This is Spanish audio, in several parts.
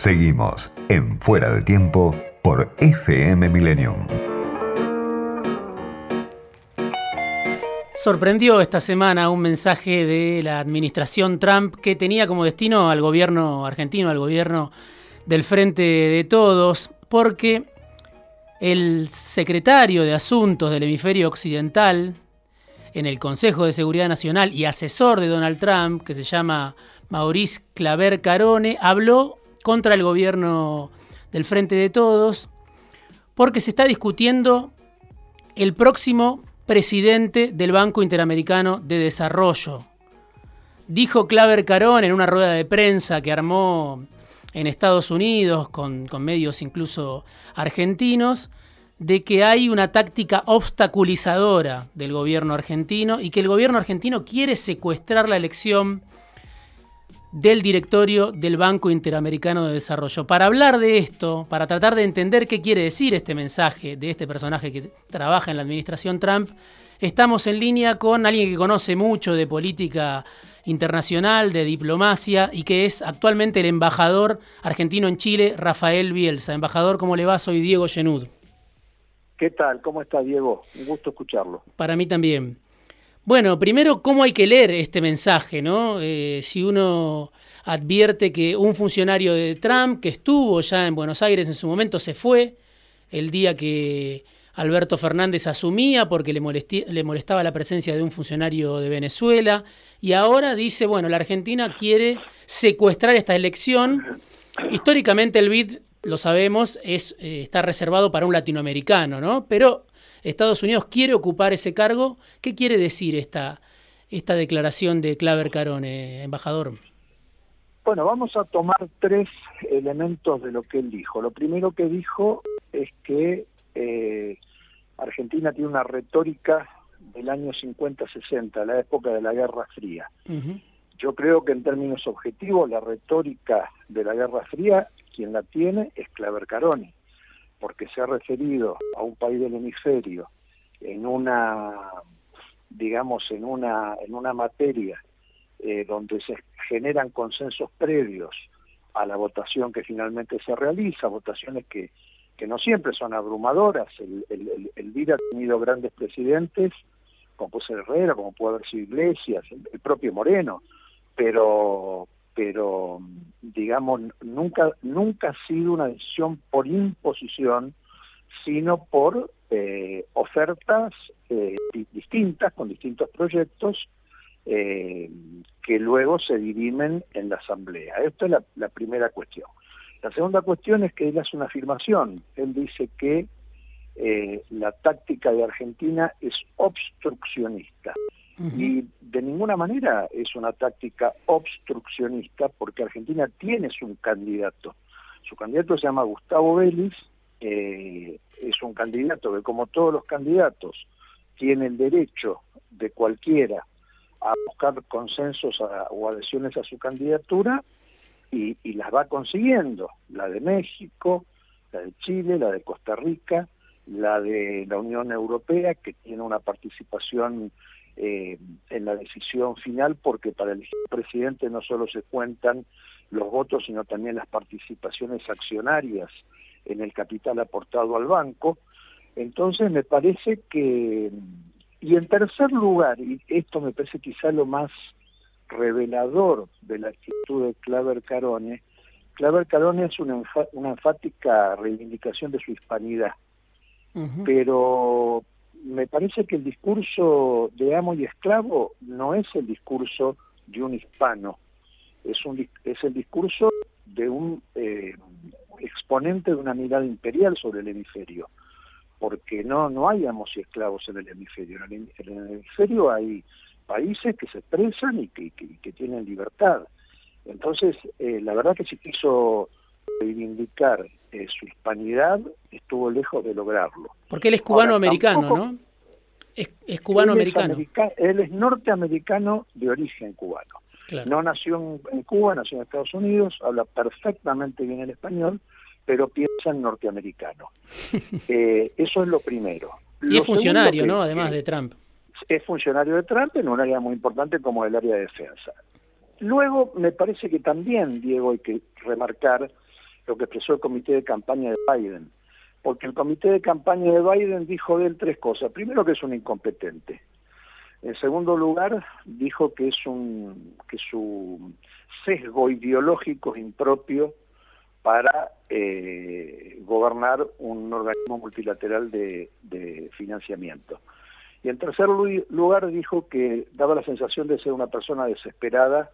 Seguimos en Fuera de Tiempo por FM Millennium. Sorprendió esta semana un mensaje de la administración Trump que tenía como destino al gobierno argentino, al gobierno del Frente de Todos, porque el secretario de Asuntos del Hemisferio Occidental en el Consejo de Seguridad Nacional y asesor de Donald Trump, que se llama Maurice Claver Carone, habló contra el gobierno del Frente de Todos porque se está discutiendo el próximo presidente del Banco Interamericano de Desarrollo. Dijo Claver Carón en una rueda de prensa que armó en Estados Unidos con, con medios incluso argentinos, de que hay una táctica obstaculizadora del gobierno argentino y que el gobierno argentino quiere secuestrar la elección del directorio del Banco Interamericano de Desarrollo. Para hablar de esto, para tratar de entender qué quiere decir este mensaje de este personaje que trabaja en la administración Trump, estamos en línea con alguien que conoce mucho de política internacional, de diplomacia y que es actualmente el embajador argentino en Chile, Rafael Bielsa. Embajador, ¿cómo le va? Soy Diego Genud. ¿Qué tal? ¿Cómo está Diego? Un gusto escucharlo. Para mí también. Bueno, primero, ¿cómo hay que leer este mensaje? ¿no? Eh, si uno advierte que un funcionario de Trump que estuvo ya en Buenos Aires en su momento se fue el día que Alberto Fernández asumía porque le, le molestaba la presencia de un funcionario de Venezuela y ahora dice, bueno, la Argentina quiere secuestrar esta elección. Históricamente el BID, lo sabemos, eh, está reservado para un latinoamericano, ¿no? Pero Estados Unidos quiere ocupar ese cargo. ¿Qué quiere decir esta, esta declaración de Claver Carone, embajador? Bueno, vamos a tomar tres elementos de lo que él dijo. Lo primero que dijo es que eh, Argentina tiene una retórica del año 50-60, la época de la Guerra Fría. Yo creo que en términos objetivos la retórica de la Guerra Fría, quien la tiene es Claver Carone porque se ha referido a un país del hemisferio en una, digamos, en una, en una materia eh, donde se generan consensos previos a la votación que finalmente se realiza, votaciones que, que no siempre son abrumadoras. El, el, ha tenido grandes presidentes, como puede ser Herrera, como puede haber sido Iglesias, el propio Moreno, pero pero digamos nunca nunca ha sido una decisión por imposición sino por eh, ofertas eh, distintas con distintos proyectos eh, que luego se dirimen en la asamblea. Esta es la, la, primera cuestión. La segunda cuestión es que él hace una afirmación. Él dice que la táctica de Argentina es obstruccionista y de ninguna manera es una táctica obstruccionista porque Argentina tiene su candidato. Su candidato se llama Gustavo Vélez, eh, es un candidato que como todos los candidatos tiene el derecho de cualquiera a buscar consensos o adhesiones a su candidatura y las va consiguiendo, la de México, la de Chile, la de Costa Rica, la de la Unión Europea, que tiene una participación eh, en la decisión final, porque para el presidente no solo se cuentan los votos, sino también las participaciones accionarias en el capital aportado al banco. Entonces me parece que, y en tercer lugar, y esto me parece quizá lo más revelador de la actitud de Claver Carone, Claver Carone es una, una enfática reivindicación de su hispanidad, pero me parece que el discurso de amo y esclavo no es el discurso de un hispano, es, un, es el discurso de un eh, exponente de una mirada imperial sobre el hemisferio, porque no, no hay amos y esclavos en el hemisferio, en el, hemisferio hay países que se expresan y que, que, tienen libertad. Entonces, eh, la verdad que si quiso reivindicar eh, su hispanidad, estuvo lejos de lograrlo. Porque él es cubano-americano, ¿no? Es, cubano-americano. Él, es norteamericano de origen cubano. No nació en, Cuba, nació en Estados Unidos, habla perfectamente bien el español, pero piensa en norteamericano. Eh, eso es lo primero. Y es funcionario, ¿no? Además de Trump. Es funcionario de Trump en un área muy importante como el área de defensa. Luego, me parece que también, Diego, hay que remarcar lo que expresó el comité de campaña de Biden. Porque el comité de campaña de Biden dijo de él tres cosas. Primero que es un incompetente. En segundo lugar, dijo que es un que su sesgo ideológico es impropio para eh, gobernar un organismo multilateral de, financiamiento. Y en tercer lugar dijo que daba la sensación de ser una persona desesperada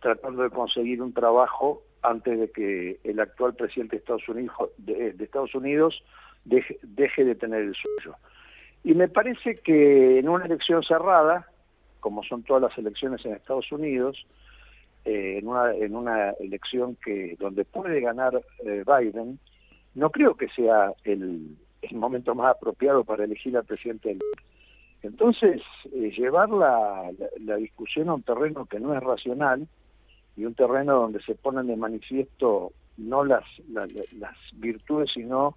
tratando de conseguir un trabajo antes de que el actual presidente de Estados Unidos, de, Estados Unidos deje, de tener el suyo. Y me parece que en una elección cerrada, como son todas las elecciones en Estados Unidos, eh, en, una, en una elección que donde puede ganar eh, Biden, no creo que sea el, el, momento más apropiado para elegir al presidente. Entonces, eh, llevar la, la, discusión a un terreno que no es racional y un terreno donde se ponen de manifiesto no las, las virtudes, sino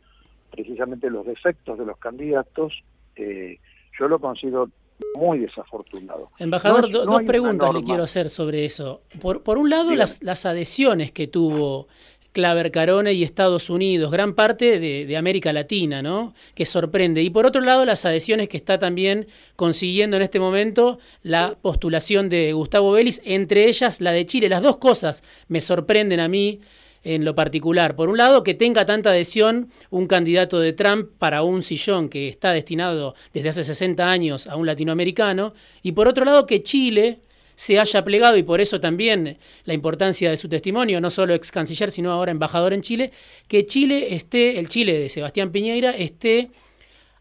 precisamente los defectos de los candidatos, yo lo considero muy desafortunado. Embajador, dos preguntas le quiero hacer sobre eso. Por, por un lado, las, las, adhesiones que tuvo Claver Carone y Estados Unidos, gran parte de, América Latina, ¿no? Que sorprende. Y por otro lado, las adhesiones que está también consiguiendo en este momento la postulación de Gustavo Vélez, entre ellas la de Chile. Las dos cosas me sorprenden a mí en lo particular. Por un lado, que tenga tanta adhesión un candidato de Trump para un sillón que está destinado desde hace 60 años a un latinoamericano. Y por otro lado, que Chile se haya plegado y por eso también la importancia de su testimonio, no solo ex canciller, sino ahora embajador en Chile, que Chile esté, el Chile de Sebastián Piñeira, esté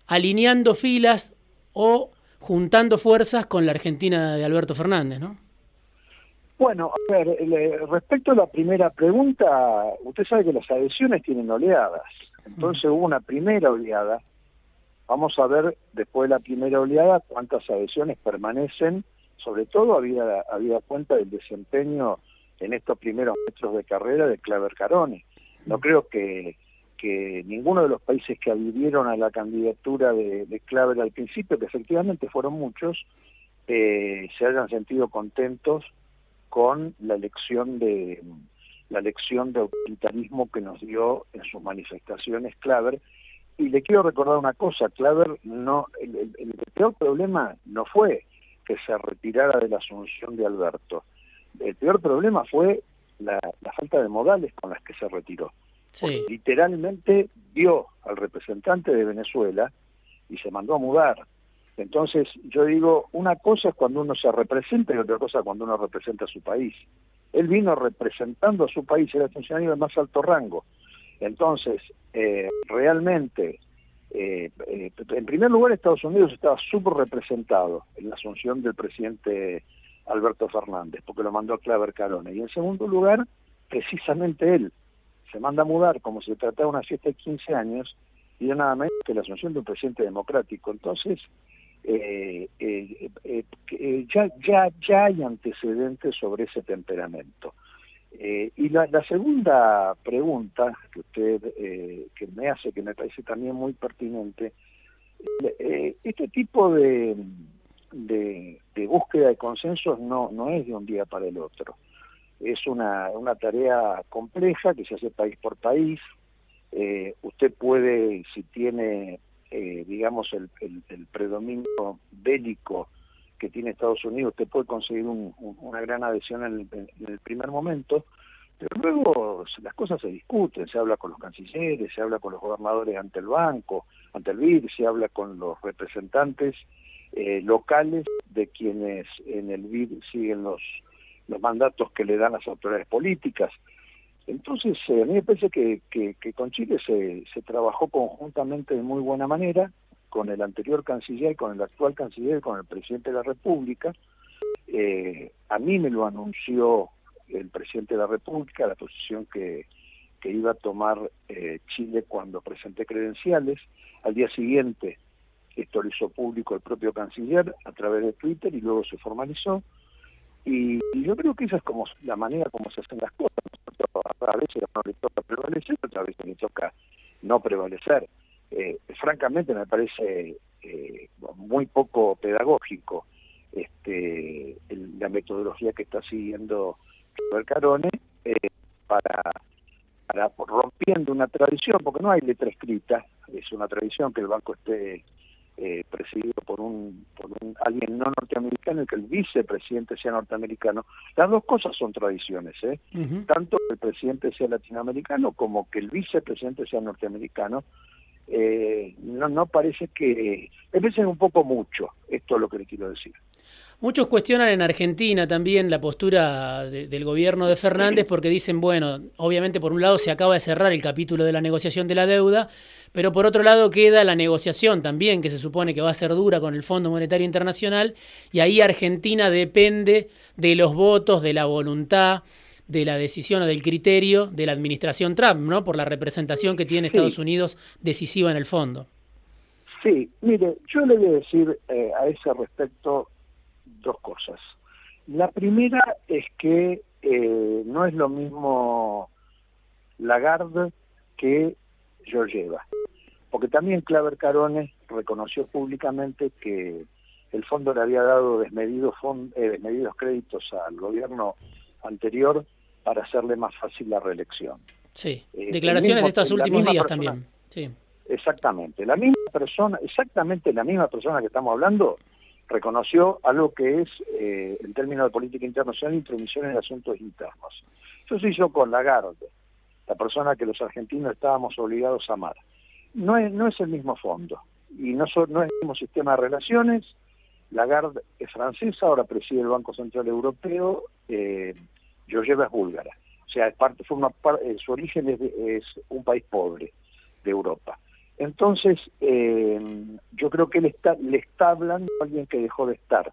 alineando filas o juntando fuerzas con la Argentina de Alberto Fernández, ¿no? Bueno, a ver, respecto a la primera pregunta, usted sabe que las adhesiones tienen oleadas. Entonces hubo una primera oleada. Vamos a ver después de la primera oleada cuántas adhesiones permanecen, sobre todo había, había cuenta del desempeño en estos primeros metros de carrera de Claver Carone. No creo que, que ninguno de los países que adhirieron a la candidatura de, de Claver al principio, que efectivamente fueron muchos, eh, se hayan sentido contentos con la lección de la lección de autoritarismo que nos dio en sus manifestaciones Claver. Y le quiero recordar una cosa, Claver no, el, peor problema no fue que se retirara de la asunción de Alberto. El peor problema fue la, falta de modales con las que se retiró. Literalmente dio al representante de Venezuela y se mandó a mudar. Entonces, yo digo, una cosa es cuando uno se representa y otra cosa cuando uno representa a su país. Él vino representando a su país, era funcionario de más alto rango. Entonces, eh, realmente, eh, eh, en primer lugar, Estados Unidos estaba súper representado en la asunción del presidente Alberto Fernández, porque lo mandó a Claver Carone. Y en segundo lugar, precisamente él se manda a mudar como si se tratara una fiesta de 15 años y de nada menos que la asunción de un presidente democrático. Entonces, eh, eh, eh, ya, ya, ya hay antecedentes sobre ese temperamento. Y la, segunda pregunta que usted que me hace, que me parece también muy pertinente, este tipo de, de, búsqueda de consensos no, no es de un día para el otro. Es una, una tarea compleja que se hace país por país. usted puede, si tiene eh, digamos, el, el, predominio bélico que tiene Estados Unidos, usted puede conseguir una gran adhesión en el, primer momento, pero luego las cosas se discuten, se habla con los cancilleres, se habla con los gobernadores ante el banco, ante el BID, se habla con los representantes eh, locales de quienes en el BID siguen los, los mandatos que le dan las autoridades políticas. Entonces, eh, a mí me parece que, que, con Chile se, se, trabajó conjuntamente de muy buena manera, con el anterior canciller, con el actual canciller, con el presidente de la República. Eh, a mí me lo anunció el presidente de la República, la posición que, que iba a tomar eh, Chile cuando presenté credenciales. Al día siguiente, esto lo hizo público el propio canciller a través de Twitter y luego se formalizó. Y, yo creo que esa es como la manera como se hacen las cosas. A veces no le toca prevalecer, otras veces le toca no prevalecer. Eh, francamente me parece eh, muy poco pedagógico este, la metodología que está siguiendo Carone eh, para, para rompiendo una tradición, porque no hay letra escrita, es una tradición que el banco esté eh, presidido por un, por un alguien no norteamericano y que el vicepresidente sea norteamericano. Las dos cosas son tradiciones, ¿eh? tanto que el presidente sea latinoamericano como que el vicepresidente sea norteamericano. Eh, no, no parece que, me parece un poco mucho, esto es lo que le quiero decir. Muchos cuestionan en Argentina también la postura del gobierno de Fernández porque dicen, bueno, obviamente por un lado se acaba de cerrar el capítulo de la negociación de la deuda, pero por otro lado queda la negociación también, que se supone que va a ser dura con el Fondo Monetario Internacional, y ahí Argentina depende de los votos, de la voluntad, de la decisión o del criterio de la administración Trump, ¿no? Por la representación que tiene Estados Unidos decisiva en el fondo. Sí, mire, yo le voy a decir eh, a ese respecto dos cosas. La primera es que eh, no es lo mismo Lagarde que Georgieva, porque también Claver Carone reconoció públicamente que el fondo le había dado desmedidos, eh, desmedidos créditos al gobierno anterior para hacerle más fácil la reelección. Sí, eh, declaraciones de estos últimos días también. Sí. Exactamente, la misma persona, exactamente la misma persona que estamos hablando, reconoció algo que es, eh, en términos de política internacional, intromisión en asuntos internos. Eso se hizo con Lagarde, la persona que los argentinos estábamos obligados a amar. No es, no es el mismo fondo y no, no es el mismo sistema de relaciones. Lagarde es francesa, ahora preside el Banco Central Europeo, eh, Georgieva es búlgara. O sea, es parte, forma, eh, su origen es, un país pobre de Europa. Entonces, eh, yo creo que le está, le está hablando a alguien que dejó de estar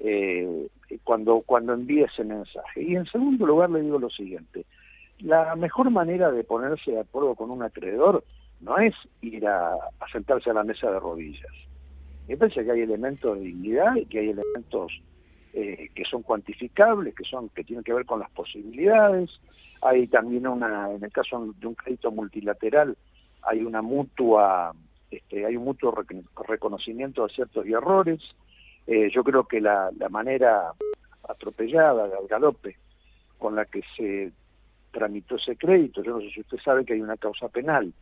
eh, cuando, cuando envía ese mensaje. Y en segundo lugar le digo lo siguiente, la mejor manera de ponerse de acuerdo con un acreedor no es ir a, sentarse a la mesa de rodillas. Me parece que hay elementos de dignidad y que hay elementos eh, que son cuantificables, que son que tienen que ver con las posibilidades. Hay también una, en el caso de un crédito multilateral, hay una mutua, este, hay un mutuo reconocimiento de ciertos errores. Eh, yo creo que la, manera atropellada, al galope, con la que se tramitó ese crédito, yo no sé si usted sabe que hay una causa penal,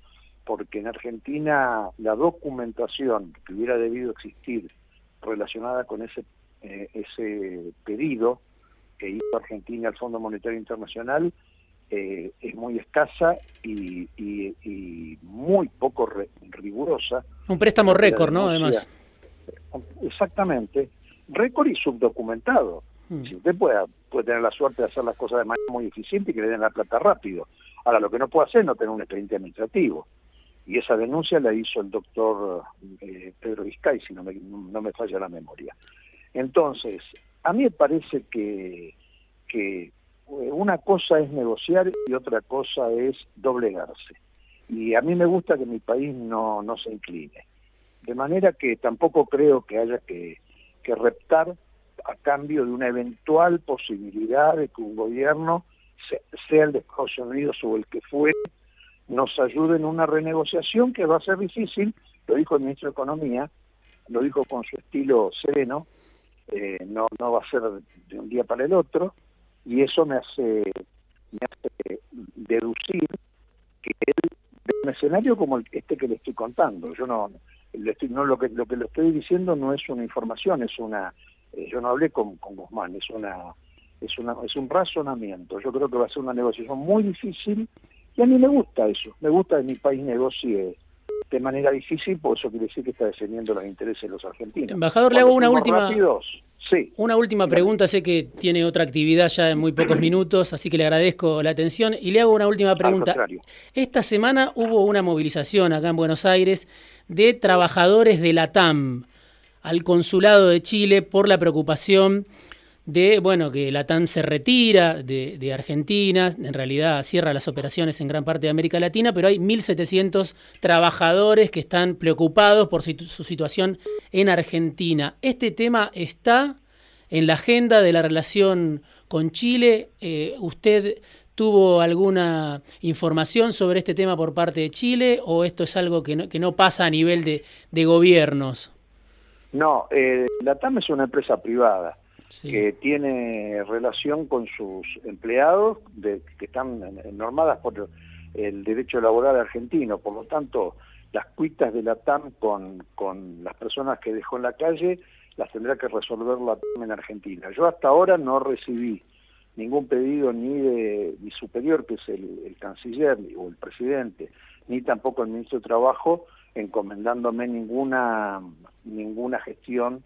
porque en Argentina la documentación que hubiera debido existir relacionada con ese, eh, ese pedido que hizo Argentina al Fondo Monetario Internacional eh, es muy escasa y, muy poco rigurosa. Un préstamo récord, ¿no? Además. Exactamente. Récord y subdocumentado. Hmm. Si usted puede, puede tener la suerte de hacer las cosas de manera muy eficiente y que le den la plata rápido. Ahora, lo que no puede hacer es no tener un expediente administrativo. Y esa denuncia la hizo el doctor eh, Pedro Vizcay, si no me, no me falla la memoria. Entonces, a mí me parece que, que eh, una cosa es negociar y otra cosa es doblegarse. Y a mí me gusta que mi país no, no se incline. De manera que tampoco creo que haya que, que reptar a cambio de una eventual posibilidad de que un gobierno, sea el de Estados Unidos o el que fuere, nos ayude en una renegociación que va a ser difícil, lo dijo el ministro de Economía, lo dijo con su estilo sereno, eh, no, no va a ser de un día para el otro, y eso me hace, me hace deducir que él ve un escenario como este que le estoy contando. Yo no, le estoy, no lo que lo que le estoy diciendo no es una información, es una, eh, yo no hablé con, con Guzmán, es una, es una, es un razonamiento. Yo creo que va a ser una negociación muy difícil y a mí me gusta eso, me gusta que mi país negocie de manera difícil, por eso quiere decir que está defendiendo los intereses de los argentinos. Embajador, le hago una última. Una última pregunta, sé que tiene otra actividad ya en muy pocos minutos, así que le agradezco la atención y le hago una última pregunta. Esta semana hubo una movilización acá en Buenos Aires de trabajadores de la TAM al consulado de Chile por la preocupación de bueno que la TAM se retira de, Argentina, en realidad cierra las operaciones en gran parte de América Latina, pero hay 1.700 trabajadores que están preocupados por su, situación en Argentina. ¿Este tema está en la agenda de la relación con Chile? Eh, ¿Usted tuvo alguna información sobre este tema por parte de Chile o esto es algo que no, que no pasa a nivel de, gobiernos? No, eh, la TAM es una empresa privada que tiene relación con sus empleados, de, que están normadas por el derecho laboral argentino. Por lo tanto, las cuitas de la TAM con, con las personas que dejó en la calle las tendrá que resolver la TAM en Argentina. Yo hasta ahora no recibí ningún pedido ni de mi superior, que es el, canciller o el presidente, ni tampoco el ministro de Trabajo, encomendándome ninguna, ninguna gestión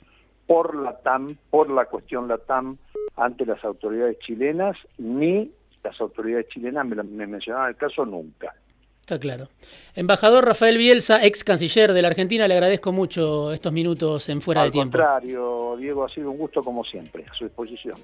por la TAM, por la cuestión la TAM ante las autoridades chilenas, ni las autoridades chilenas me, me mencionaban el caso nunca. Está claro. Embajador Rafael Bielsa, ex canciller de la Argentina, le agradezco mucho estos minutos en Fuera de Tiempo. Al contrario, Diego, ha sido un gusto como siempre, a su disposición.